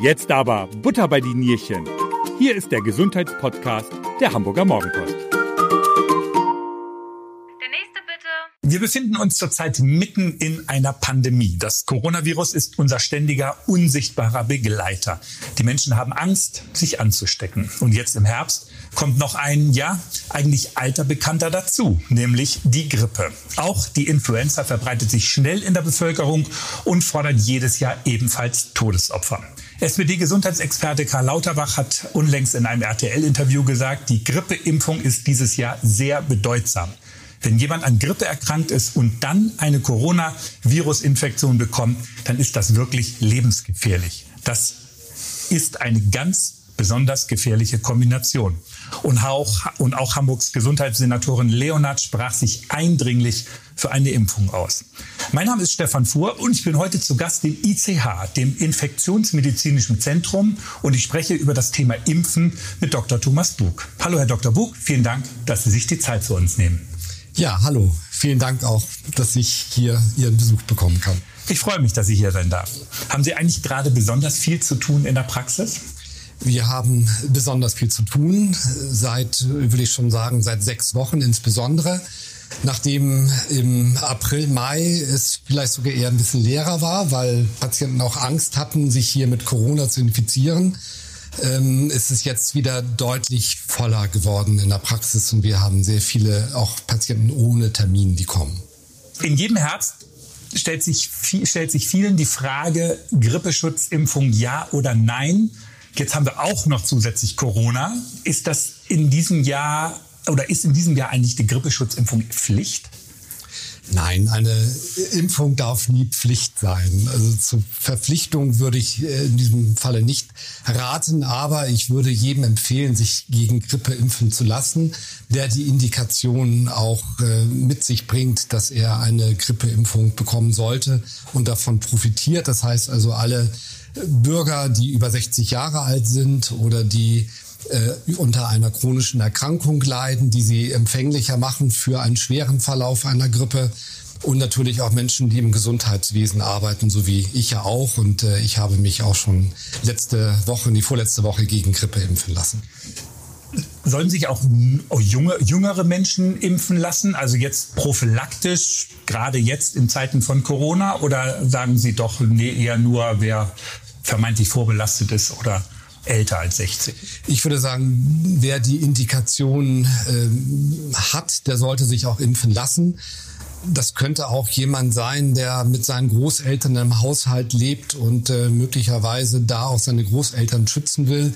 Jetzt aber Butter bei die Nierchen. Hier ist der Gesundheitspodcast der Hamburger Morgenpost. Wir befinden uns zurzeit mitten in einer Pandemie. Das Coronavirus ist unser ständiger, unsichtbarer Begleiter. Die Menschen haben Angst, sich anzustecken. Und jetzt im Herbst kommt noch ein, ja, eigentlich alter Bekannter dazu, nämlich die Grippe. Auch die Influenza verbreitet sich schnell in der Bevölkerung und fordert jedes Jahr ebenfalls Todesopfer. SPD-Gesundheitsexperte Karl Lauterbach hat unlängst in einem RTL-Interview gesagt, die Grippeimpfung ist dieses Jahr sehr bedeutsam. Wenn jemand an Grippe erkrankt ist und dann eine Coronavirus-Infektion bekommt, dann ist das wirklich lebensgefährlich. Das ist eine ganz besonders gefährliche Kombination. Und auch, und auch Hamburgs Gesundheitssenatorin Leonard sprach sich eindringlich für eine Impfung aus. Mein Name ist Stefan Fuhr und ich bin heute zu Gast im ICH, dem Infektionsmedizinischen Zentrum, und ich spreche über das Thema Impfen mit Dr. Thomas Bug. Hallo, Herr Dr. Bug, vielen Dank, dass Sie sich die Zeit für uns nehmen. Ja, hallo. Vielen Dank auch, dass ich hier Ihren Besuch bekommen kann. Ich freue mich, dass ich hier sein darf. Haben Sie eigentlich gerade besonders viel zu tun in der Praxis? Wir haben besonders viel zu tun, seit, würde ich schon sagen, seit sechs Wochen insbesondere. Nachdem im April, Mai es vielleicht sogar eher ein bisschen leerer war, weil Patienten auch Angst hatten, sich hier mit Corona zu infizieren, ähm, ist es jetzt wieder deutlich voller geworden in der Praxis und wir haben sehr viele auch Patienten ohne Termin, die kommen. In jedem Herbst stellt sich, stellt sich vielen die Frage, Grippeschutzimpfung ja oder nein. Jetzt haben wir auch noch zusätzlich Corona. Ist das in diesem Jahr oder ist in diesem Jahr eigentlich die Grippeschutzimpfung Pflicht? Nein, eine Impfung darf nie Pflicht sein. Also zur Verpflichtung würde ich äh, in diesem Falle nicht raten, aber ich würde jedem empfehlen, sich gegen Grippe impfen zu lassen, der die Indikation auch äh, mit sich bringt, dass er eine Grippeimpfung bekommen sollte und davon profitiert. Das heißt also alle Bürger, die über 60 Jahre alt sind oder die äh, unter einer chronischen Erkrankung leiden, die sie empfänglicher machen für einen schweren Verlauf einer Grippe. Und natürlich auch Menschen, die im Gesundheitswesen arbeiten, so wie ich ja auch. Und äh, ich habe mich auch schon letzte Woche, die vorletzte Woche gegen Grippe impfen lassen. Sollen sich auch junge, jüngere Menschen impfen lassen? Also jetzt prophylaktisch, gerade jetzt in Zeiten von Corona? Oder sagen Sie doch, nee, eher nur, wer vermeintlich vorbelastet ist oder älter als 60? Ich würde sagen, wer die Indikation äh, hat, der sollte sich auch impfen lassen. Das könnte auch jemand sein, der mit seinen Großeltern im Haushalt lebt und äh, möglicherweise da auch seine Großeltern schützen will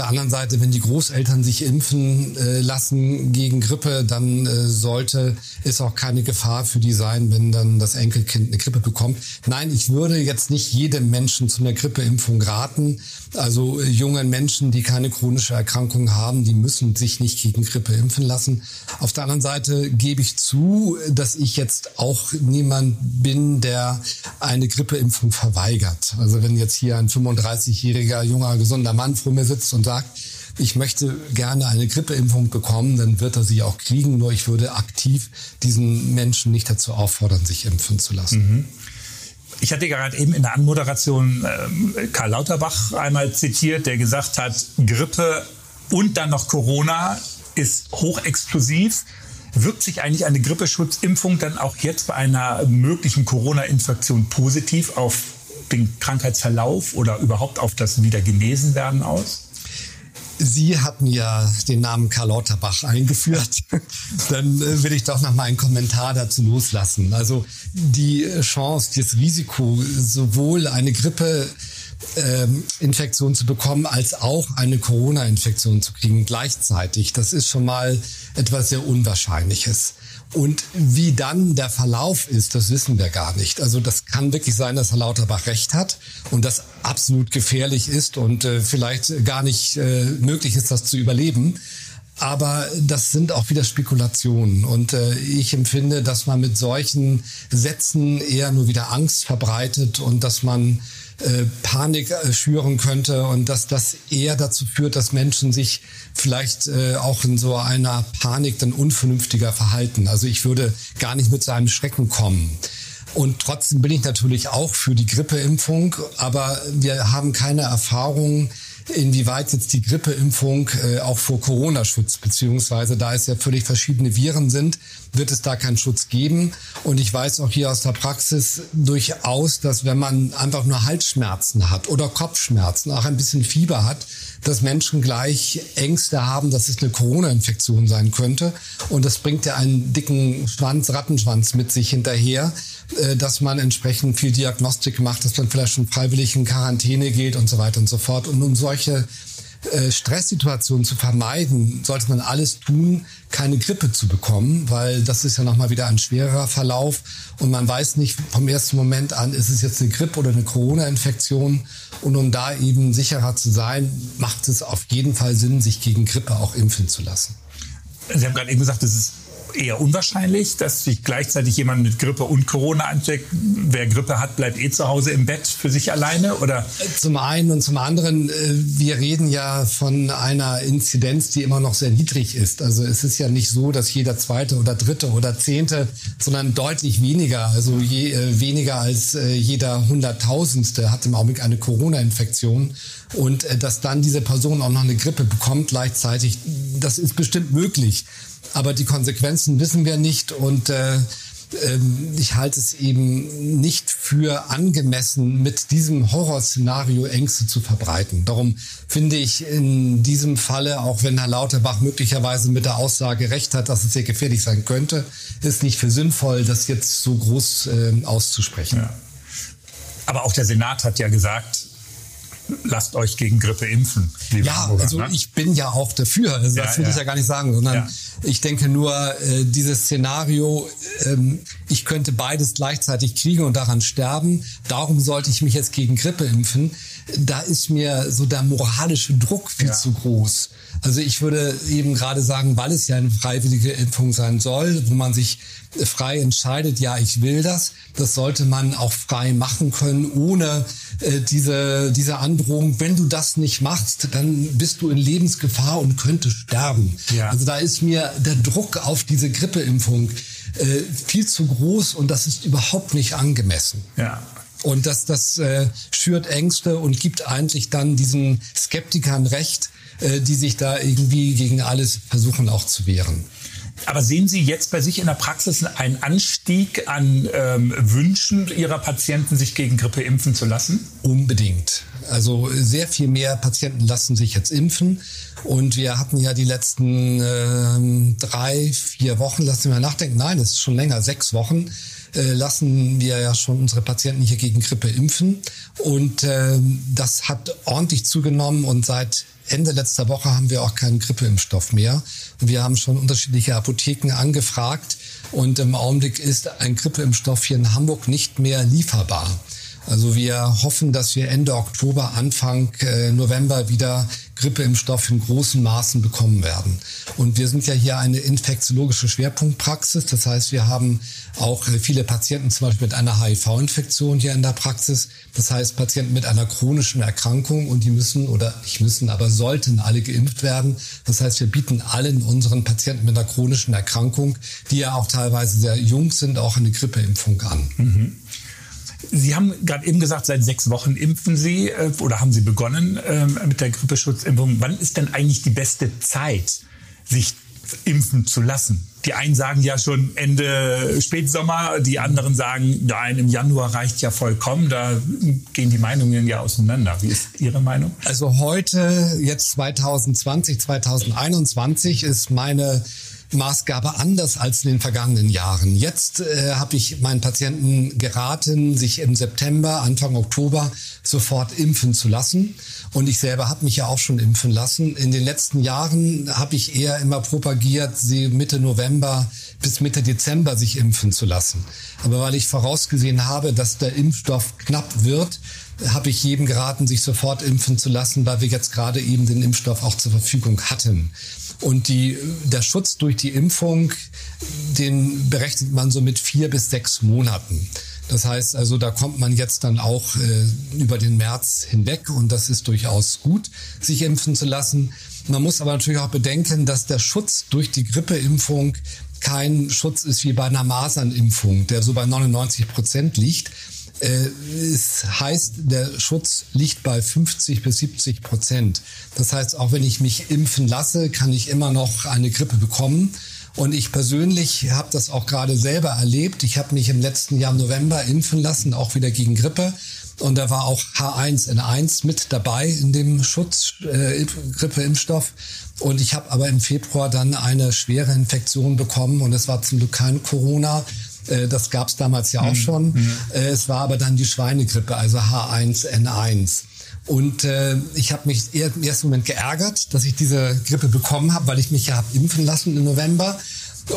der anderen Seite, wenn die Großeltern sich impfen äh, lassen gegen Grippe, dann äh, sollte es auch keine Gefahr für die sein, wenn dann das Enkelkind eine Grippe bekommt. Nein, ich würde jetzt nicht jedem Menschen zu einer Grippeimpfung raten. Also äh, jungen Menschen, die keine chronische Erkrankung haben, die müssen sich nicht gegen Grippe impfen lassen. Auf der anderen Seite gebe ich zu, dass ich jetzt auch niemand bin, der eine Grippeimpfung verweigert. Also wenn jetzt hier ein 35-jähriger junger gesunder Mann vor mir sitzt und sagt, ich möchte gerne eine Grippeimpfung bekommen, dann wird er sie auch kriegen. Nur ich würde aktiv diesen Menschen nicht dazu auffordern, sich impfen zu lassen. Mhm. Ich hatte gerade eben in der Anmoderation äh, Karl Lauterbach einmal zitiert, der gesagt hat, Grippe und dann noch Corona ist hochexplosiv. Wirkt sich eigentlich eine Grippeschutzimpfung dann auch jetzt bei einer möglichen Corona-Infektion positiv auf den Krankheitsverlauf oder überhaupt auf das Wiedergenesenwerden aus? Sie hatten ja den Namen Karl Lauterbach eingeführt. Dann äh, will ich doch noch mal einen Kommentar dazu loslassen. Also die Chance, das Risiko, sowohl eine Grippe ähm, Infektion zu bekommen, als auch eine Corona-Infektion zu kriegen gleichzeitig. Das ist schon mal etwas sehr Unwahrscheinliches. Und wie dann der Verlauf ist, das wissen wir gar nicht. Also das kann wirklich sein, dass Herr Lauterbach recht hat und das absolut gefährlich ist und äh, vielleicht gar nicht äh, möglich ist, das zu überleben. Aber das sind auch wieder Spekulationen. Und äh, ich empfinde, dass man mit solchen Sätzen eher nur wieder Angst verbreitet und dass man äh, Panik äh, schüren könnte und dass das eher dazu führt, dass Menschen sich vielleicht äh, auch in so einer Panik dann unvernünftiger verhalten. Also ich würde gar nicht mit so einem Schrecken kommen. Und trotzdem bin ich natürlich auch für die Grippeimpfung, aber wir haben keine Erfahrung, inwieweit jetzt die Grippeimpfung äh, auch vor Corona schützt, beziehungsweise da es ja völlig verschiedene Viren sind, wird es da keinen Schutz geben. Und ich weiß auch hier aus der Praxis durchaus, dass wenn man einfach nur Halsschmerzen hat oder Kopfschmerzen, auch ein bisschen Fieber hat, dass Menschen gleich Ängste haben, dass es eine Corona-Infektion sein könnte. Und das bringt ja einen dicken Schwanz, Rattenschwanz mit sich hinterher, äh, dass man entsprechend viel Diagnostik macht, dass man vielleicht schon freiwillig in Quarantäne geht und so weiter und so fort. Und um solche Stresssituationen zu vermeiden, sollte man alles tun, keine Grippe zu bekommen, weil das ist ja nochmal wieder ein schwerer Verlauf und man weiß nicht vom ersten Moment an, ist es jetzt eine Grippe oder eine Corona-Infektion und um da eben sicherer zu sein, macht es auf jeden Fall Sinn, sich gegen Grippe auch impfen zu lassen. Sie haben gerade eben gesagt, es ist eher unwahrscheinlich, dass sich gleichzeitig jemand mit Grippe und Corona ansteckt. Wer Grippe hat, bleibt eh zu Hause im Bett für sich alleine, oder? Zum einen und zum anderen, äh, wir reden ja von einer Inzidenz, die immer noch sehr niedrig ist. Also es ist ja nicht so, dass jeder zweite oder dritte oder zehnte, sondern deutlich weniger, also je, äh, weniger als äh, jeder hunderttausendste hat im Augenblick eine Corona-Infektion. Und dass dann diese Person auch noch eine Grippe bekommt gleichzeitig, das ist bestimmt möglich aber die Konsequenzen wissen wir nicht und äh, ähm, ich halte es eben nicht für angemessen, mit diesem Horrorszenario Ängste zu verbreiten. Darum finde ich in diesem Falle, auch wenn Herr Lauterbach möglicherweise mit der Aussage recht hat, dass es sehr gefährlich sein könnte, ist nicht für sinnvoll, das jetzt so groß äh, auszusprechen. Ja. Aber auch der Senat hat ja gesagt, lasst euch gegen Grippe impfen. Ja, Hamburger, also ne? ich bin ja auch dafür. Also das ja, will ja. ich ja gar nicht sagen, sondern ja. ich denke nur, äh, dieses Szenario, ähm, ich könnte beides gleichzeitig kriegen und daran sterben. Darum sollte ich mich jetzt gegen Grippe impfen. Da ist mir so der moralische Druck viel zu groß. Also ich würde eben gerade sagen, weil es ja eine freiwillige Impfung sein soll, wo man sich frei entscheidet, ja, ich will das, das sollte man auch frei machen können, ohne äh, diese, diese Androhung, wenn du das nicht machst, dann bist du in Lebensgefahr und könntest sterben. Ja. Also da ist mir der Druck auf diese Grippeimpfung äh, viel zu groß und das ist überhaupt nicht angemessen. Ja. Und das, das äh, schürt Ängste und gibt eigentlich dann diesen Skeptikern recht, äh, die sich da irgendwie gegen alles versuchen auch zu wehren. Aber sehen Sie jetzt bei sich in der Praxis einen Anstieg an ähm, Wünschen Ihrer Patienten, sich gegen Grippe impfen zu lassen? Unbedingt. Also sehr viel mehr Patienten lassen sich jetzt impfen. Und wir hatten ja die letzten äh, drei, vier Wochen, lassen wir mal nachdenken, nein, es ist schon länger, sechs Wochen, äh, lassen wir ja schon unsere Patienten hier gegen Grippe impfen. Und äh, das hat ordentlich zugenommen und seit Ende letzter Woche haben wir auch keinen Grippeimpfstoff mehr. Und wir haben schon unterschiedliche Apotheken angefragt und im Augenblick ist ein Grippeimpfstoff hier in Hamburg nicht mehr lieferbar. Also wir hoffen, dass wir Ende Oktober, Anfang äh, November wieder Grippeimpfstoff in großen Maßen bekommen werden. Und wir sind ja hier eine infektiologische Schwerpunktpraxis. Das heißt, wir haben auch äh, viele Patienten zum Beispiel mit einer HIV-Infektion hier in der Praxis. Das heißt, Patienten mit einer chronischen Erkrankung und die müssen oder nicht müssen, aber sollten alle geimpft werden. Das heißt, wir bieten allen unseren Patienten mit einer chronischen Erkrankung, die ja auch teilweise sehr jung sind, auch eine Grippeimpfung an. Mhm. Sie haben gerade eben gesagt, seit sechs Wochen impfen Sie äh, oder haben Sie begonnen äh, mit der Grippeschutzimpfung. Wann ist denn eigentlich die beste Zeit, sich impfen zu lassen? Die einen sagen ja schon Ende Spätsommer, die anderen sagen, nein, im Januar reicht ja vollkommen. Da gehen die Meinungen ja auseinander. Wie ist Ihre Meinung? Also heute, jetzt 2020, 2021 ist meine Maßgabe anders als in den vergangenen Jahren. Jetzt äh, habe ich meinen Patienten geraten, sich im September, Anfang Oktober sofort impfen zu lassen. Und ich selber habe mich ja auch schon impfen lassen. In den letzten Jahren habe ich eher immer propagiert, sie Mitte November bis Mitte Dezember sich impfen zu lassen. Aber weil ich vorausgesehen habe, dass der Impfstoff knapp wird, habe ich jedem geraten, sich sofort impfen zu lassen, weil wir jetzt gerade eben den Impfstoff auch zur Verfügung hatten. Und die, der Schutz durch die Impfung, den berechnet man so mit vier bis sechs Monaten. Das heißt also, da kommt man jetzt dann auch äh, über den März hinweg und das ist durchaus gut, sich impfen zu lassen. Man muss aber natürlich auch bedenken, dass der Schutz durch die Grippeimpfung kein Schutz ist wie bei einer Masernimpfung, der so bei 99 Prozent liegt. Äh, es heißt, der Schutz liegt bei 50 bis 70 Prozent. Das heißt, auch wenn ich mich impfen lasse, kann ich immer noch eine Grippe bekommen. Und ich persönlich habe das auch gerade selber erlebt. Ich habe mich im letzten Jahr im November impfen lassen, auch wieder gegen Grippe. Und da war auch H1N1 mit dabei in dem Schutz, äh, Grippeimpfstoff. Und ich habe aber im Februar dann eine schwere Infektion bekommen und es war zum Glück kein Corona. Äh, das gab es damals ja auch mhm. schon. Mhm. Äh, es war aber dann die Schweinegrippe, also H1N1. Und äh, ich habe mich eher im ersten Moment geärgert, dass ich diese Grippe bekommen habe, weil ich mich ja habe impfen lassen im November.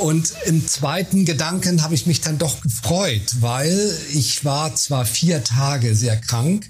Und im zweiten Gedanken habe ich mich dann doch gefreut, weil ich war zwar vier Tage sehr krank,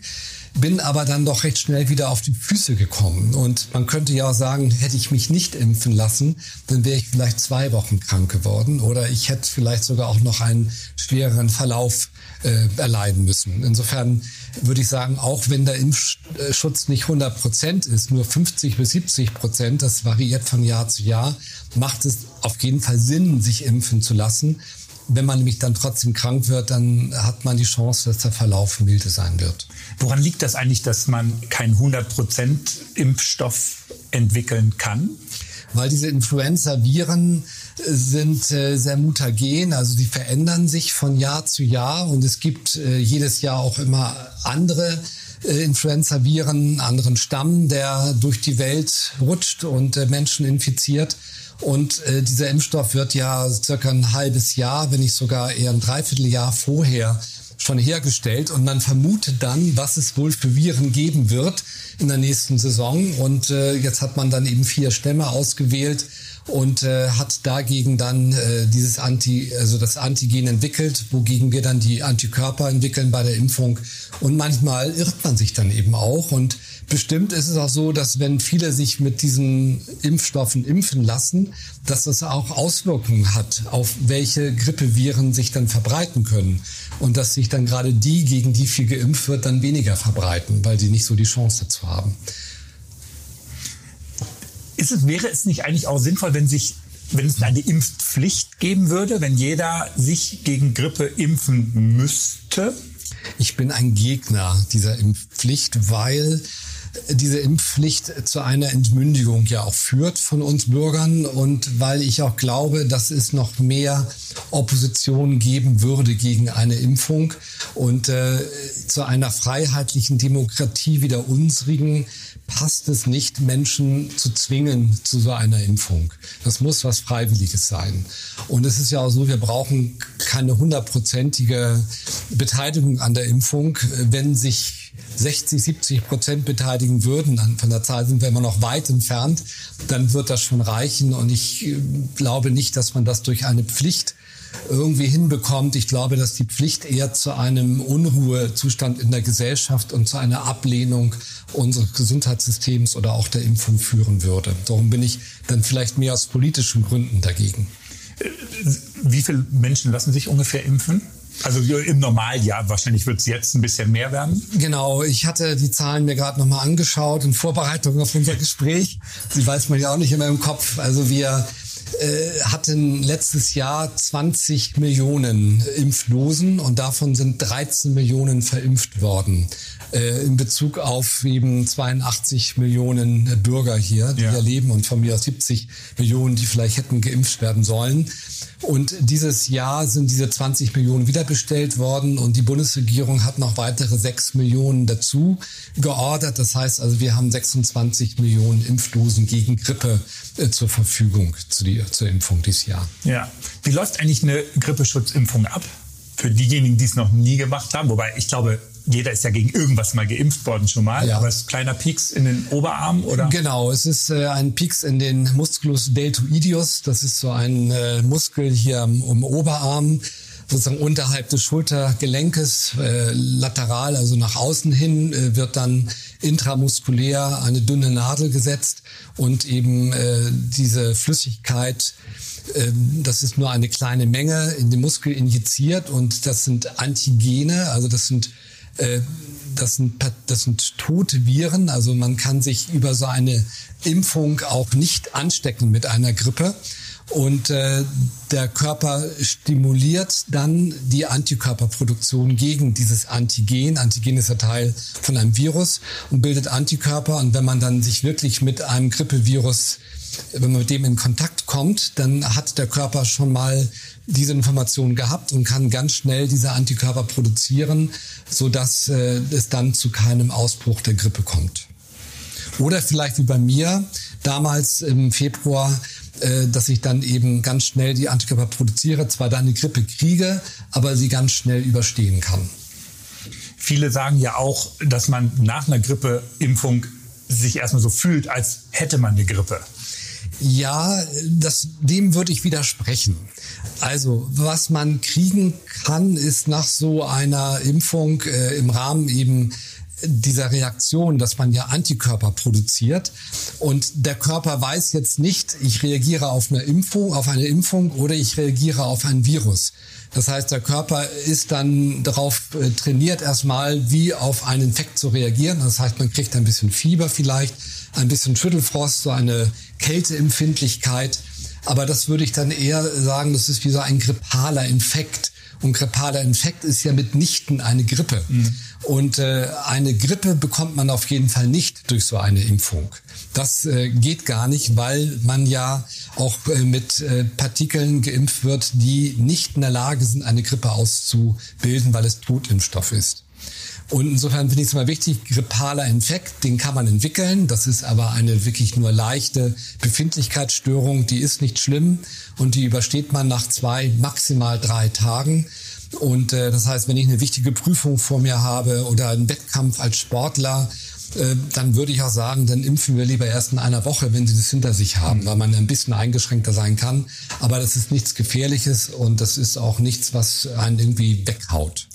bin aber dann doch recht schnell wieder auf die Füße gekommen. Und man könnte ja auch sagen, hätte ich mich nicht impfen lassen, dann wäre ich vielleicht zwei Wochen krank geworden oder ich hätte vielleicht sogar auch noch einen schwereren Verlauf äh, erleiden müssen. Insofern würde ich sagen, auch wenn der Impfschutz nicht 100 Prozent ist, nur 50 bis 70 Prozent, das variiert von Jahr zu Jahr, macht es auf jeden Fall Sinn, sich impfen zu lassen. Wenn man nämlich dann trotzdem krank wird, dann hat man die Chance, dass der Verlauf milde sein wird. Woran liegt das eigentlich, dass man keinen 100% Impfstoff entwickeln kann? Weil diese Influenza-Viren äh, sind äh, sehr mutagen, also sie verändern sich von Jahr zu Jahr und es gibt äh, jedes Jahr auch immer andere Influenza-Viren, anderen Stamm, der durch die Welt rutscht und Menschen infiziert. Und äh, dieser Impfstoff wird ja circa ein halbes Jahr, wenn nicht sogar eher ein Dreivierteljahr vorher schon hergestellt und man vermutet dann, was es wohl für Viren geben wird in der nächsten Saison. Und äh, jetzt hat man dann eben vier Stämme ausgewählt und äh, hat dagegen dann äh, dieses Anti, also das Antigen entwickelt, wogegen wir dann die Antikörper entwickeln bei der Impfung. Und manchmal irrt man sich dann eben auch und Bestimmt ist es auch so, dass wenn viele sich mit diesen Impfstoffen impfen lassen, dass das auch Auswirkungen hat, auf welche Grippeviren sich dann verbreiten können. Und dass sich dann gerade die, gegen die viel geimpft wird, dann weniger verbreiten, weil sie nicht so die Chance dazu haben. Ist es, wäre es nicht eigentlich auch sinnvoll, wenn sich wenn es eine Impfpflicht geben würde, wenn jeder sich gegen Grippe impfen müsste? Ich bin ein Gegner dieser Impfpflicht, weil diese Impfpflicht zu einer Entmündigung ja auch führt von uns Bürgern und weil ich auch glaube, dass es noch mehr Opposition geben würde gegen eine Impfung und äh, zu einer freiheitlichen Demokratie wie der unsrigen passt es nicht, Menschen zu zwingen zu so einer Impfung. Das muss was Freiwilliges sein. Und es ist ja auch so, wir brauchen keine hundertprozentige Beteiligung an der Impfung. Wenn sich 60, 70 Prozent beteiligen würden, dann von der Zahl sind wir immer noch weit entfernt, dann wird das schon reichen. Und ich äh, glaube nicht, dass man das durch eine Pflicht irgendwie hinbekommt. Ich glaube, dass die Pflicht eher zu einem Unruhezustand in der Gesellschaft und zu einer Ablehnung unseres Gesundheitssystems oder auch der Impfung führen würde. Darum bin ich dann vielleicht mehr aus politischen Gründen dagegen. Wie viele Menschen lassen sich ungefähr impfen? Also im Normaljahr, wahrscheinlich wird es jetzt ein bisschen mehr werden. Genau, ich hatte die Zahlen mir gerade nochmal angeschaut in Vorbereitung auf unser Gespräch. Sie weiß man ja auch nicht immer im Kopf. Also wir äh, hatten letztes Jahr 20 Millionen Impflosen und davon sind 13 Millionen verimpft worden. Äh, in Bezug auf eben 82 Millionen Bürger hier, die ja. hier leben und von mir aus 70 Millionen, die vielleicht hätten geimpft werden sollen. Und dieses Jahr sind diese 20 Millionen wiederbestellt worden und die Bundesregierung hat noch weitere 6 Millionen dazu geordert. Das heißt also, wir haben 26 Millionen Impfdosen gegen Grippe äh, zur Verfügung zu die, zur Impfung dieses Jahr. Ja. Wie läuft eigentlich eine Grippeschutzimpfung ab? Für diejenigen, die es noch nie gemacht haben, wobei ich glaube, jeder ist ja gegen irgendwas mal geimpft worden schon mal, ja. aber es ist ein kleiner Pieks in den Oberarm oder? Genau, es ist äh, ein Pieks in den Musculus deltoideus. Das ist so ein äh, Muskel hier am, am Oberarm, sozusagen unterhalb des Schultergelenkes, äh, lateral, also nach außen hin, äh, wird dann intramuskulär eine dünne Nadel gesetzt und eben äh, diese Flüssigkeit ähm, das ist nur eine kleine Menge in den Muskel injiziert und das sind Antigene, also das sind äh, das sind, das sind tote Viren, also man kann sich über so eine Impfung auch nicht anstecken mit einer Grippe. Und äh, der Körper stimuliert dann die Antikörperproduktion gegen dieses Antigen. Antigen ist ja Teil von einem Virus und bildet Antikörper. Und wenn man dann sich wirklich mit einem Grippevirus wenn man mit dem in Kontakt kommt, dann hat der Körper schon mal diese Information gehabt und kann ganz schnell diese Antikörper produzieren, so dass äh, es dann zu keinem Ausbruch der Grippe kommt. Oder vielleicht wie bei mir damals im Februar, äh, dass ich dann eben ganz schnell die Antikörper produziere, zwar dann eine Grippe kriege, aber sie ganz schnell überstehen kann. Viele sagen ja auch, dass man nach einer Grippeimpfung sich erstmal so fühlt, als hätte man eine Grippe. Ja, das, dem würde ich widersprechen. Also, was man kriegen kann, ist nach so einer Impfung äh, im Rahmen eben dieser Reaktion, dass man ja Antikörper produziert und der Körper weiß jetzt nicht, ich reagiere auf eine Impfung, auf eine Impfung oder ich reagiere auf ein Virus. Das heißt, der Körper ist dann darauf äh, trainiert, erstmal wie auf einen Infekt zu reagieren. Das heißt, man kriegt ein bisschen Fieber vielleicht, ein bisschen Schüttelfrost, so eine Kälteempfindlichkeit. Aber das würde ich dann eher sagen, das ist wie so ein grippaler Infekt. Und grippaler Infekt ist ja mitnichten eine Grippe. Mhm. Und äh, eine Grippe bekommt man auf jeden Fall nicht durch so eine Impfung. Das äh, geht gar nicht, weil man ja auch äh, mit äh, Partikeln geimpft wird, die nicht in der Lage sind, eine Grippe auszubilden, weil es Totimpfstoff ist. Und insofern finde ich es mal wichtig, grippaler Infekt, den kann man entwickeln. Das ist aber eine wirklich nur leichte Befindlichkeitsstörung, die ist nicht schlimm und die übersteht man nach zwei, maximal drei Tagen. Und äh, das heißt, wenn ich eine wichtige Prüfung vor mir habe oder einen Wettkampf als Sportler, äh, dann würde ich auch sagen, dann impfen wir lieber erst in einer Woche, wenn sie das hinter sich haben, weil man ein bisschen eingeschränkter sein kann. Aber das ist nichts Gefährliches und das ist auch nichts, was einen irgendwie weghaut.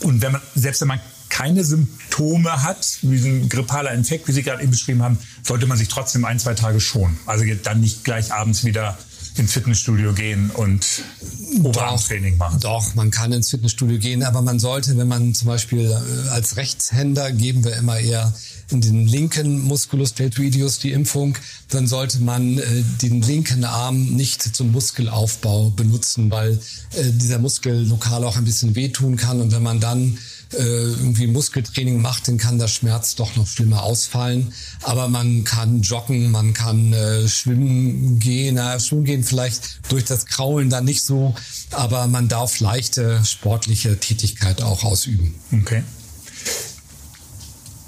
Und wenn man, selbst wenn man keine Symptome hat, wie ein grippaler Infekt, wie Sie gerade eben beschrieben haben, sollte man sich trotzdem ein, zwei Tage schonen. Also dann nicht gleich abends wieder ins Fitnessstudio gehen und Oberarmtraining machen. Doch, man kann ins Fitnessstudio gehen, aber man sollte, wenn man zum Beispiel äh, als Rechtshänder geben wir immer eher in den linken Musculus deltoideus die Impfung, dann sollte man äh, den linken Arm nicht zum Muskelaufbau benutzen, weil äh, dieser Muskel lokal auch ein bisschen wehtun kann und wenn man dann irgendwie Muskeltraining macht, dann kann der Schmerz doch noch schlimmer ausfallen. Aber man kann joggen, man kann äh, schwimmen gehen, na, schwimmen gehen vielleicht durch das Kraulen dann nicht so, aber man darf leichte sportliche Tätigkeit auch ausüben. Okay.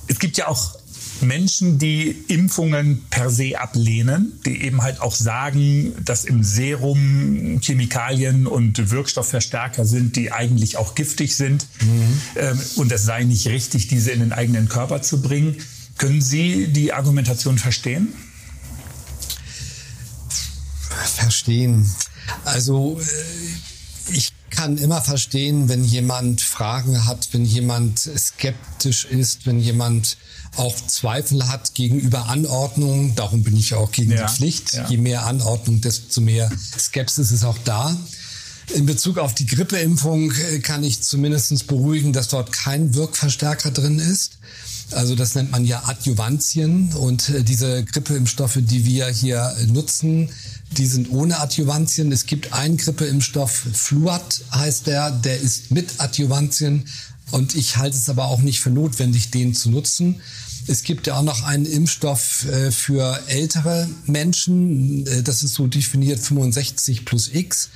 Es gibt ja auch Menschen, die Impfungen per se ablehnen, die eben halt auch sagen, dass im Serum Chemikalien und Wirkstoffverstärker sind, die eigentlich auch giftig sind mhm. ähm, und es sei nicht richtig, diese in den eigenen Körper zu bringen. Können Sie die Argumentation verstehen? Verstehen. Also äh, ich kann immer verstehen, wenn jemand Fragen hat, wenn jemand skeptisch ist, wenn jemand auch Zweifel hat gegenüber Anordnung. Darum bin ich auch gegen ja, die Pflicht. Ja. Je mehr Anordnung, desto mehr Skepsis ist auch da. In Bezug auf die Grippeimpfung äh, kann ich zumindest beruhigen, dass dort kein Wirkverstärker drin ist. Also das nennt man ja Adjuvantien und äh, diese Grippeimpfstoffe, die wir hier nutzen, die sind ohne Adjuvantien. Es gibt einen Grippeimpfstoff, Fluat heißt der, der ist mit Adjuvantien und ich halte es aber auch nicht für notwendig, den zu nutzen. Es gibt ja auch noch einen Impfstoff äh, für ältere Menschen. Äh, das ist so definiert 65 plus X.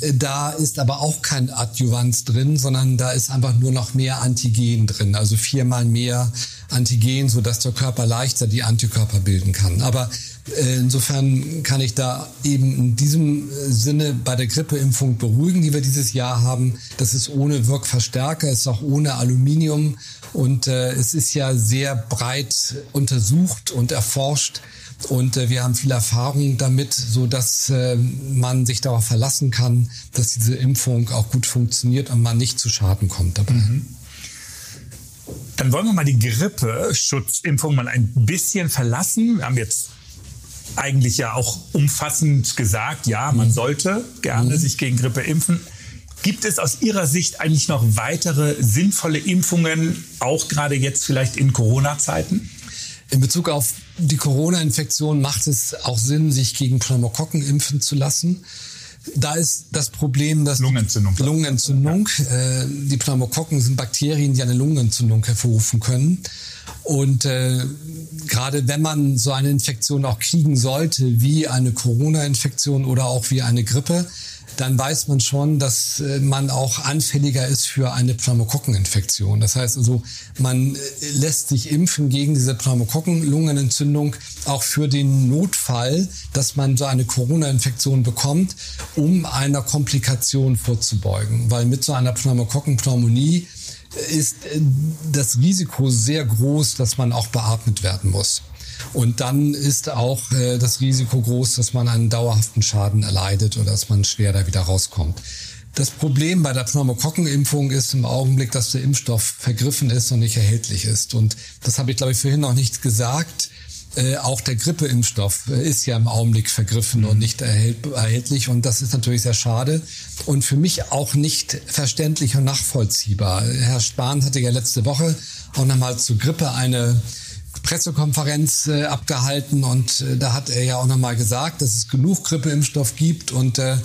Äh, da ist aber auch kein Adjuvanz drin, sondern da ist einfach nur noch mehr Antigen drin. Also viermal mehr Antigen, sodass der Körper leichter die Antikörper bilden kann. Aber Insofern kann ich da eben in diesem Sinne bei der Grippeimpfung beruhigen, die wir dieses Jahr haben. Das ist ohne Wirkverstärker, ist auch ohne Aluminium und äh, es ist ja sehr breit untersucht und erforscht. Und äh, wir haben viel Erfahrung damit, so dass äh, man sich darauf verlassen kann, dass diese Impfung auch gut funktioniert und man nicht zu Schaden kommt dabei. Mhm. Dann wollen wir mal die Grippeschutzimpfung mal ein bisschen verlassen. Wir haben jetzt eigentlich ja auch umfassend gesagt, ja, man mhm. sollte gerne mhm. sich gegen Grippe impfen. Gibt es aus Ihrer Sicht eigentlich noch weitere sinnvolle Impfungen, auch gerade jetzt vielleicht in Corona-Zeiten? In Bezug auf die Corona-Infektion macht es auch Sinn, sich gegen Pneumokokken impfen zu lassen. Da ist das Problem, dass Lungenentzündung. Lungenentzündung. Äh, die Pneumokokken sind Bakterien, die eine Lungenentzündung hervorrufen können. Und äh, gerade wenn man so eine Infektion auch kriegen sollte, wie eine Corona-Infektion oder auch wie eine Grippe, dann weiß man schon, dass äh, man auch anfälliger ist für eine Pneumokokkeninfektion. Das heißt also, man äh, lässt sich impfen gegen diese Pneumokokkenlungenentzündung auch für den Notfall, dass man so eine Corona-Infektion bekommt, um einer Komplikation vorzubeugen. Weil mit so einer Pneumokokkenpneumonie äh, ist das Risiko sehr groß, dass man auch beatmet werden muss. Und dann ist auch äh, das Risiko groß, dass man einen dauerhaften Schaden erleidet oder dass man schwer da wieder rauskommt. Das Problem bei der Pneumokokkenimpfung ist im Augenblick, dass der Impfstoff vergriffen ist und nicht erhältlich ist. Und das habe ich, glaube ich, vorhin noch nicht gesagt. Äh, auch der Grippeimpfstoff äh, ist ja im Augenblick vergriffen und nicht erhältlich. Und das ist natürlich sehr schade und für mich auch nicht verständlich und nachvollziehbar. Herr Spahn hatte ja letzte Woche auch nochmal zur Grippe eine Pressekonferenz äh, abgehalten und äh, da hat er ja auch nochmal gesagt, dass es genug Grippeimpfstoff gibt und äh,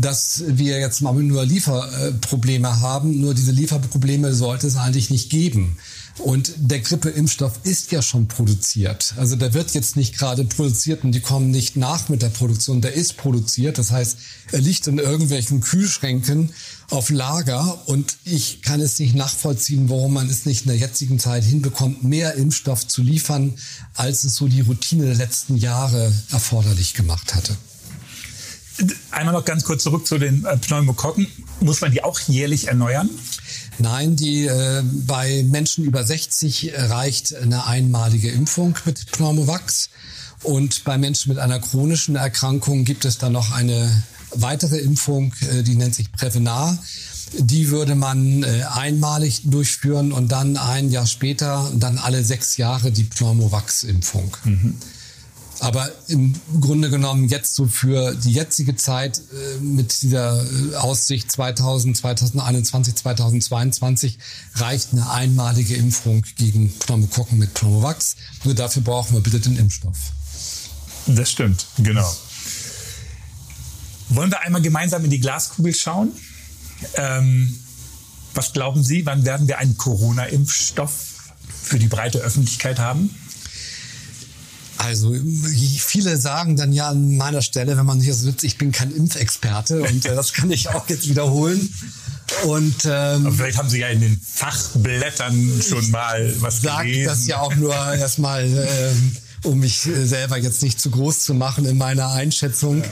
dass wir jetzt mal nur Lieferprobleme haben. Nur diese Lieferprobleme sollte es eigentlich nicht geben. Und der Grippeimpfstoff ist ja schon produziert. Also der wird jetzt nicht gerade produziert und die kommen nicht nach mit der Produktion. Der ist produziert. Das heißt, er liegt in irgendwelchen Kühlschränken auf Lager und ich kann es nicht nachvollziehen, warum man es nicht in der jetzigen Zeit hinbekommt, mehr Impfstoff zu liefern, als es so die Routine der letzten Jahre erforderlich gemacht hatte. Einmal noch ganz kurz zurück zu den äh, Pneumokokken. Muss man die auch jährlich erneuern? Nein, die äh, bei Menschen über 60 reicht eine einmalige Impfung mit Pneumovax. Und bei Menschen mit einer chronischen Erkrankung gibt es dann noch eine weitere Impfung, äh, die nennt sich Prevenar. Die würde man äh, einmalig durchführen und dann ein Jahr später, dann alle sechs Jahre die Pneumovax-Impfung. Mhm. Aber im Grunde genommen jetzt so für die jetzige Zeit äh, mit dieser äh, Aussicht 2000, 2021, 2022 reicht eine einmalige Impfung gegen Pneumokokken mit Pneumovax. Nur dafür brauchen wir bitte den Impfstoff. Das stimmt, genau. Wollen wir einmal gemeinsam in die Glaskugel schauen? Ähm, was glauben Sie, wann werden wir einen Corona-Impfstoff für die breite Öffentlichkeit haben? Also viele sagen dann ja an meiner Stelle, wenn man hier sitzt, ich bin kein Impfexperte und äh, das kann ich auch jetzt wiederholen. Und ähm, Aber vielleicht haben Sie ja in den Fachblättern schon mal was sag gelesen. das ja auch nur erstmal, ähm, um mich selber jetzt nicht zu groß zu machen in meiner Einschätzung. Ja.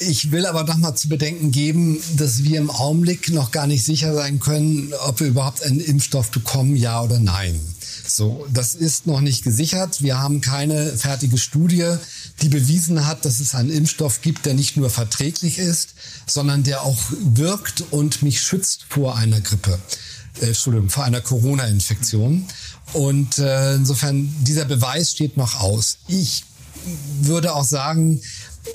Ich will aber noch mal zu bedenken geben, dass wir im Augenblick noch gar nicht sicher sein können, ob wir überhaupt einen Impfstoff bekommen, ja oder nein. So, das ist noch nicht gesichert. Wir haben keine fertige Studie, die bewiesen hat, dass es einen Impfstoff gibt, der nicht nur verträglich ist, sondern der auch wirkt und mich schützt vor einer Grippe. Äh, Entschuldigung, vor einer Corona-Infektion. Und äh, insofern, dieser Beweis steht noch aus. Ich würde auch sagen,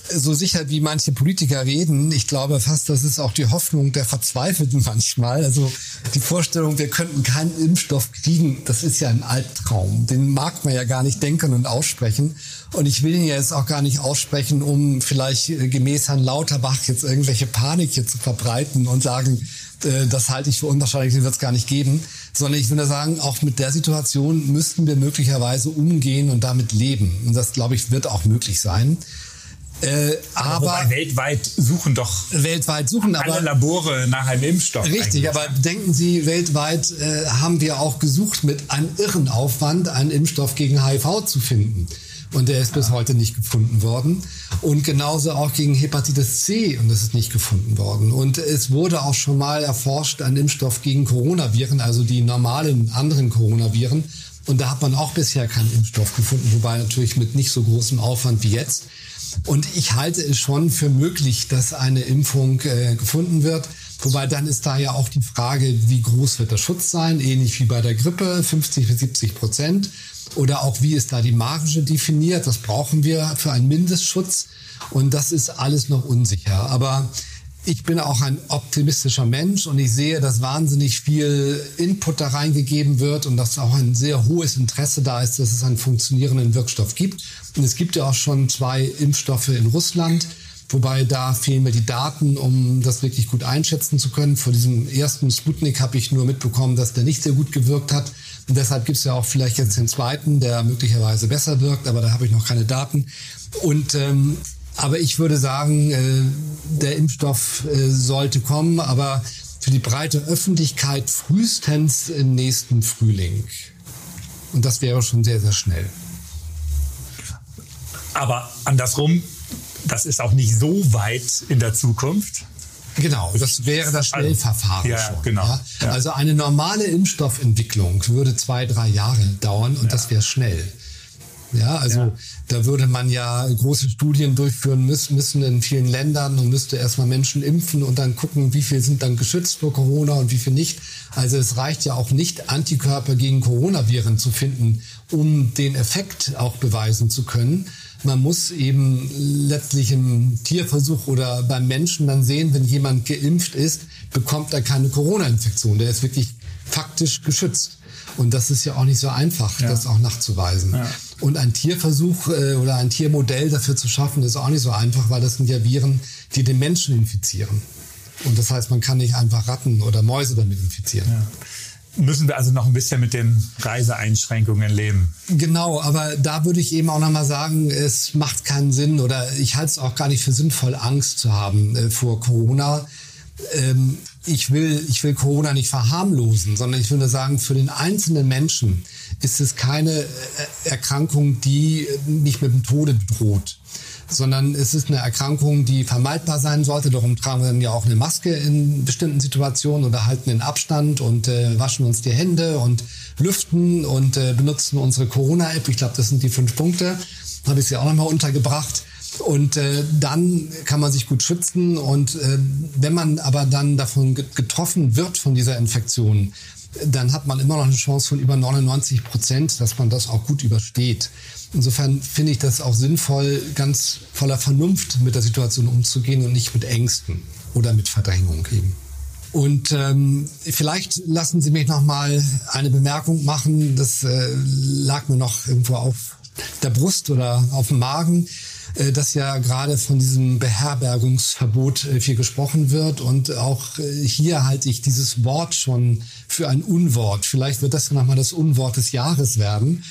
so sicher wie manche Politiker reden, ich glaube fast, das ist auch die Hoffnung der Verzweifelten manchmal. Also die Vorstellung, wir könnten keinen Impfstoff kriegen, das ist ja ein Albtraum. Den mag man ja gar nicht denken und aussprechen. Und ich will ihn ja jetzt auch gar nicht aussprechen, um vielleicht gemäß Herrn Lauterbach jetzt irgendwelche Panik hier zu verbreiten und sagen, äh, das halte ich für unwahrscheinlich, den wird es gar nicht geben. Sondern ich würde sagen, auch mit der Situation müssten wir möglicherweise umgehen und damit leben. Und das, glaube ich, wird auch möglich sein. Äh, aber, aber weltweit suchen doch weltweit suchen alle aber, Labore nach einem Impfstoff. Richtig, eigentlich. aber denken Sie, weltweit äh, haben wir auch gesucht, mit einem irren Aufwand einen Impfstoff gegen HIV zu finden. Und der ist bis heute nicht gefunden worden. Und genauso auch gegen Hepatitis C und das ist nicht gefunden worden. Und es wurde auch schon mal erforscht, ein Impfstoff gegen Coronaviren, also die normalen anderen Coronaviren. Und da hat man auch bisher keinen Impfstoff gefunden, wobei natürlich mit nicht so großem Aufwand wie jetzt. Und ich halte es schon für möglich, dass eine Impfung äh, gefunden wird. Wobei dann ist da ja auch die Frage, wie groß wird der Schutz sein, ähnlich wie bei der Grippe, 50 bis 70 Prozent. Oder auch, wie ist da die Marge definiert? Das brauchen wir für einen Mindestschutz. Und das ist alles noch unsicher. Aber ich bin auch ein optimistischer Mensch und ich sehe, dass wahnsinnig viel Input da reingegeben wird und dass auch ein sehr hohes Interesse da ist, dass es einen funktionierenden Wirkstoff gibt. Und es gibt ja auch schon zwei Impfstoffe in Russland, wobei da fehlen mir die Daten, um das wirklich gut einschätzen zu können. Vor diesem ersten Sputnik habe ich nur mitbekommen, dass der nicht sehr gut gewirkt hat. Und deshalb gibt es ja auch vielleicht jetzt den zweiten, der möglicherweise besser wirkt, aber da habe ich noch keine Daten. Und ähm, aber ich würde sagen, äh, der Impfstoff äh, sollte kommen, aber für die breite Öffentlichkeit frühestens im nächsten Frühling. Und das wäre schon sehr, sehr schnell. Aber andersrum, das ist auch nicht so weit in der Zukunft. Genau, das wäre das also, Schnellverfahren ja, schon. Genau. Ja? Ja. Also eine normale Impfstoffentwicklung würde zwei, drei Jahre dauern und das wäre schnell. Ja, also ja. da würde man ja große Studien durchführen müssen, müssen in vielen Ländern und müsste erstmal Menschen impfen und dann gucken, wie viel sind dann geschützt vor Corona und wie viel nicht. Also es reicht ja auch nicht, Antikörper gegen Coronaviren zu finden, um den Effekt auch beweisen zu können. Man muss eben letztlich im Tierversuch oder beim Menschen dann sehen, wenn jemand geimpft ist, bekommt er keine Corona-Infektion. Der ist wirklich faktisch geschützt. Und das ist ja auch nicht so einfach, ja. das auch nachzuweisen. Ja. Und ein Tierversuch äh, oder ein Tiermodell dafür zu schaffen, ist auch nicht so einfach, weil das sind ja Viren, die den Menschen infizieren. Und das heißt, man kann nicht einfach Ratten oder Mäuse damit infizieren. Ja. Müssen wir also noch ein bisschen mit den Reiseeinschränkungen leben? Genau, aber da würde ich eben auch nochmal sagen, es macht keinen Sinn oder ich halte es auch gar nicht für sinnvoll, Angst zu haben äh, vor Corona. Ähm, ich will, ich will Corona nicht verharmlosen, sondern ich würde sagen, für den einzelnen Menschen ist es keine äh, Erkrankung, die nicht mit dem Tode bedroht sondern es ist eine Erkrankung, die vermeidbar sein sollte. Darum tragen wir dann ja auch eine Maske in bestimmten Situationen oder halten den Abstand und äh, waschen uns die Hände und lüften und äh, benutzen unsere Corona-App. Ich glaube, das sind die fünf Punkte. Habe ich sie auch nochmal untergebracht. Und äh, dann kann man sich gut schützen. Und äh, wenn man aber dann davon getroffen wird von dieser Infektion, dann hat man immer noch eine Chance von über 99 Prozent, dass man das auch gut übersteht. Insofern finde ich das auch sinnvoll, ganz voller Vernunft mit der Situation umzugehen und nicht mit Ängsten oder mit Verdrängung eben. Und ähm, vielleicht lassen Sie mich noch mal eine Bemerkung machen. Das äh, lag mir noch irgendwo auf der Brust oder auf dem Magen. Äh, dass ja gerade von diesem Beherbergungsverbot äh, viel gesprochen wird. Und auch äh, hier halte ich dieses Wort schon für ein Unwort. Vielleicht wird das nochmal das Unwort des Jahres werden.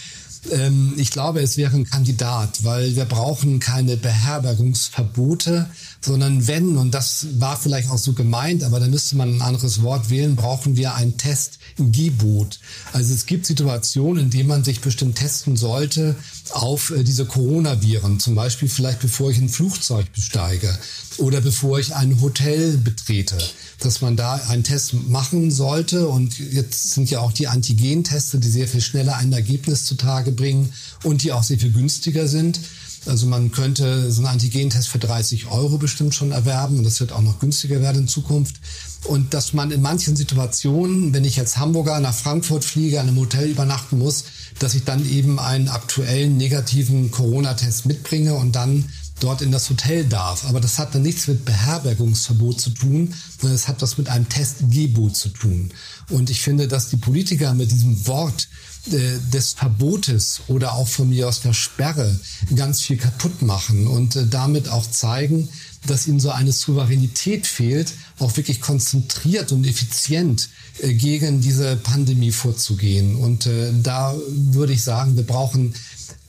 Ähm, ich glaube, es wäre ein Kandidat, weil wir brauchen keine Beherbergungsverbote, sondern wenn, und das war vielleicht auch so gemeint, aber da müsste man ein anderes Wort wählen, brauchen wir ein Testgebot. Also es gibt Situationen, in denen man sich bestimmt testen sollte auf äh, diese Coronaviren, zum Beispiel vielleicht bevor ich ein Flugzeug besteige oder bevor ich ein Hotel betrete, dass man da einen Test machen sollte. Und jetzt sind ja auch die Antigenteste, die sehr viel schneller ein Ergebnis zutage bringen und die auch sehr viel günstiger sind. Also man könnte so einen Antigentest für 30 Euro bestimmt schon erwerben und das wird auch noch günstiger werden in Zukunft. Und dass man in manchen Situationen, wenn ich jetzt Hamburger nach Frankfurt fliege, an einem Hotel übernachten muss, dass ich dann eben einen aktuellen negativen Corona-Test mitbringe und dann dort in das Hotel darf. Aber das hat dann nichts mit Beherbergungsverbot zu tun, sondern es hat was mit einem Testgebot zu tun. Und ich finde, dass die Politiker mit diesem Wort äh, des Verbotes oder auch von mir aus der Sperre ganz viel kaputt machen und äh, damit auch zeigen, dass ihnen so eine Souveränität fehlt, auch wirklich konzentriert und effizient äh, gegen diese Pandemie vorzugehen. Und da würde ich sagen, wir brauchen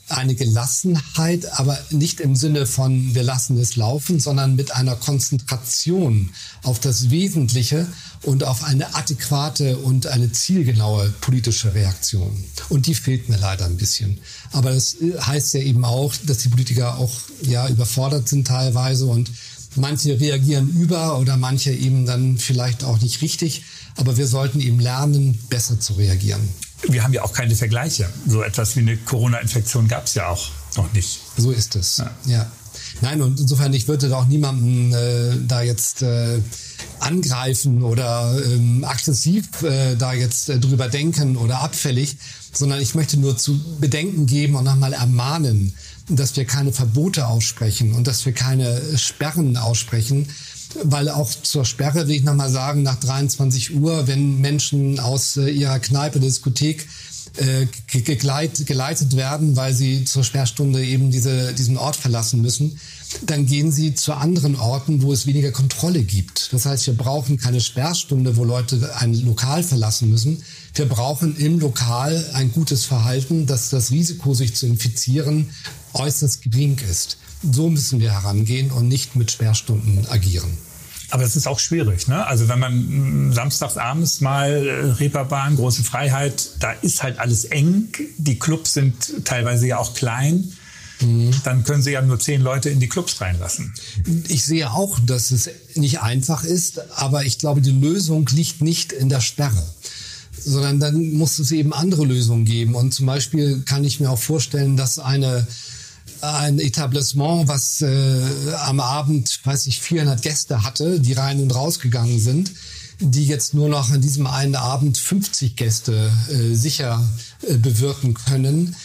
eine Gelassenheit, aber nicht im Sinne von wir lassen es laufen, sondern mit einer Konzentration auf das Wesentliche und auf eine adäquate und eine zielgenaue politische Reaktion. Und die fehlt mir leider ein bisschen. Aber das heißt ja eben auch, dass die Politiker auch ja überfordert sind teilweise und manche reagieren über oder manche eben dann vielleicht auch nicht richtig. Aber wir sollten eben lernen, besser zu reagieren wir haben ja auch keine Vergleiche. So etwas wie eine Corona-Infektion gab es ja auch noch nicht. So ist es. Ja. ja. Nein, und insofern, ich würde auch niemanden äh, da jetzt äh, angreifen oder ähm, aggressiv äh, da jetzt äh, drüber denken oder abfällig, sondern ich möchte nur zu bedenken geben und nochmal ermahnen, dass wir keine Verbote aussprechen und dass wir keine Sperren aussprechen, weil auch zur Sperre will ich nochmal sagen, nach 23 Uhr, wenn Menschen aus äh, ihrer Kneipe, Diskothek äh, gegleit, geleitet werden, weil sie zur Sperrstunde eben diese, diesen Ort verlassen müssen, dann gehen sie zu anderen Orten, wo es weniger Kontrolle gibt. Das heißt, wir brauchen keine Sperrstunde, wo Leute ein Lokal verlassen müssen. Wir brauchen im Lokal ein gutes Verhalten, dass das Risiko, sich zu infizieren, äußerst gering ist. So müssen wir herangehen und nicht mit Sperrstunden agieren. Aber es ist auch schwierig, ne? Also wenn man mm, samstags abends mal äh, Reeperbahn, große Freiheit, da ist halt alles eng. Die Clubs sind teilweise ja auch klein. Mhm. Dann können Sie ja nur zehn Leute in die Clubs reinlassen. Ich sehe auch, dass es nicht einfach ist, aber ich glaube, die Lösung liegt nicht in der Sperre sondern dann muss es eben andere Lösungen geben. Und zum Beispiel kann ich mir auch vorstellen, dass eine ein Etablissement, was äh, am Abend, weiß ich, 400 Gäste hatte, die rein und rausgegangen sind, die jetzt nur noch an diesem einen Abend 50 Gäste äh, sicher äh, bewirken können,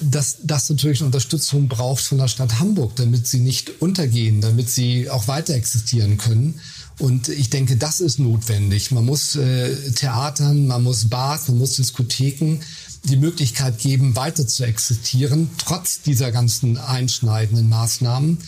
dass das natürlich eine Unterstützung braucht von der Stadt Hamburg, damit sie nicht untergehen, damit sie auch weiter existieren können. Und ich denke, das ist notwendig. Man muss äh, Theatern, man muss Bars, man muss Diskotheken die Möglichkeit geben, weiter zu existieren, trotz dieser ganzen einschneidenden Maßnahmen.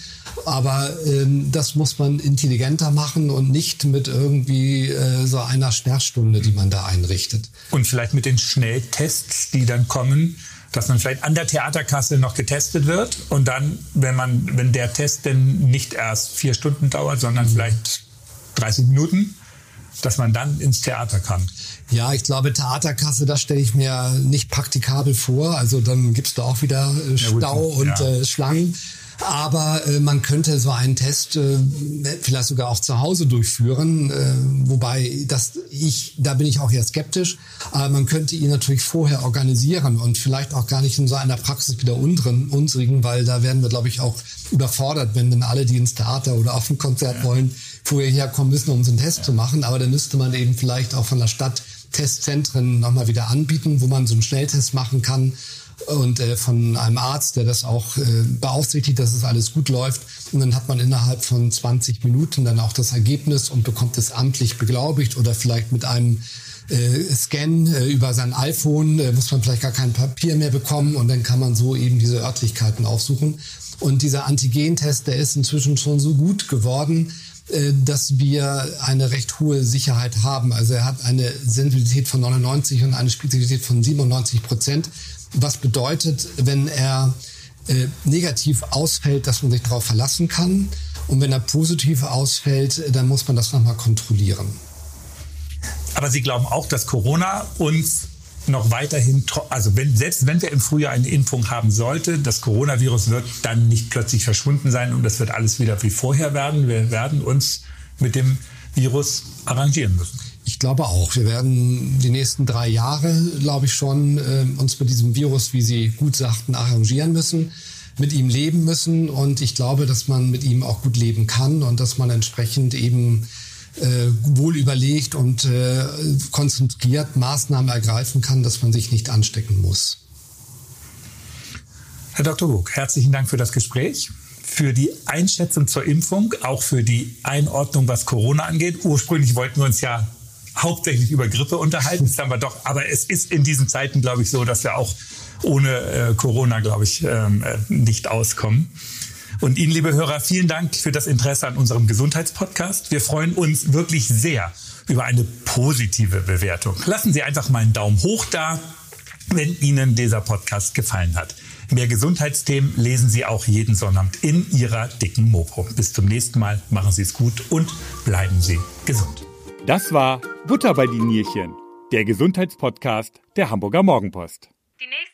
Aber ähm, das muss man intelligenter machen und nicht mit irgendwie äh, so einer Sperrstunde, die man da einrichtet. Und vielleicht mit den Schnelltests, die dann kommen, dass man vielleicht an der Theaterkasse noch getestet wird und dann, wenn man, wenn der Test denn nicht erst vier Stunden dauert, sondern vielleicht 30 Minuten, dass man dann ins Theater kann. Ja, ich glaube, Theaterkasse, das stelle ich mir nicht praktikabel vor. Also dann gibt's da auch wieder äh, Stau ja, und ja. äh, Schlangen. Aber äh, man könnte so einen Test äh, vielleicht sogar auch zu Hause durchführen, äh, wobei das ich da bin ich auch eher skeptisch. Aber man könnte ihn natürlich vorher organisieren und vielleicht auch gar nicht in so einer Praxis wie der unseren, unsrigen, weil da werden wir glaube ich auch überfordert, wenn dann alle, die ins Theater oder auf ein Konzert ja. wollen, vorher herkommen müssen, um so einen Test zu machen. Aber dann müsste man eben vielleicht auch von der Stadt Testzentren nochmal wieder anbieten, wo man so einen Schnelltest machen kann und äh, von einem Arzt, der das auch äh, beaufsichtigt, dass es alles gut läuft. Und dann hat man innerhalb von 20 Minuten dann auch das Ergebnis und bekommt es amtlich beglaubigt oder vielleicht mit einem äh, Scan äh, über sein iPhone äh, muss man vielleicht gar kein Papier mehr bekommen und dann kann man so eben diese Örtlichkeiten aufsuchen. Und dieser Antigentest, der ist inzwischen schon so gut geworden, dass wir eine recht hohe Sicherheit haben. Also er hat eine Sensibilität von 99 und eine Spezifität von 97 Prozent. Was bedeutet, wenn er äh, negativ ausfällt, dass man sich darauf verlassen kann. Und wenn er positiv ausfällt, dann muss man das nochmal kontrollieren. Aber Sie glauben auch, dass Corona uns noch weiterhin, also wenn, selbst wenn wir im Frühjahr eine Impfung haben sollte, das Coronavirus wird dann nicht plötzlich verschwunden sein und das wird alles wieder wie vorher werden. Wir werden uns mit dem Virus arrangieren müssen. Ich glaube auch. Wir werden die nächsten drei Jahre, glaube ich schon, äh, uns mit diesem Virus, wie Sie gut sagten, arrangieren müssen, mit ihm leben müssen. Und ich glaube, dass man mit ihm auch gut leben kann und dass man entsprechend eben äh, wohl überlegt und äh, konzentriert Maßnahmen ergreifen kann, dass man sich nicht anstecken muss. Herr Dr. Buch, herzlichen Dank für das Gespräch, für die Einschätzung zur Impfung, auch für die Einordnung, was Corona angeht. Ursprünglich wollten wir uns ja hauptsächlich über Grippe unterhalten, das haben wir doch, aber es ist in diesen Zeiten, glaube ich, so, dass wir auch ohne äh, Corona, glaube ich, ähm, äh, nicht auskommen. Und Ihnen, liebe Hörer, vielen Dank für das Interesse an unserem Gesundheitspodcast. Wir freuen uns wirklich sehr über eine positive Bewertung. Lassen Sie einfach mal einen Daumen hoch da, wenn Ihnen dieser Podcast gefallen hat. Mehr Gesundheitsthemen lesen Sie auch jeden Sonnabend in Ihrer dicken Mopo. Bis zum nächsten Mal, machen Sie es gut und bleiben Sie gesund. Das war Butter bei die Nierchen, der Gesundheitspodcast der Hamburger Morgenpost. Die nächste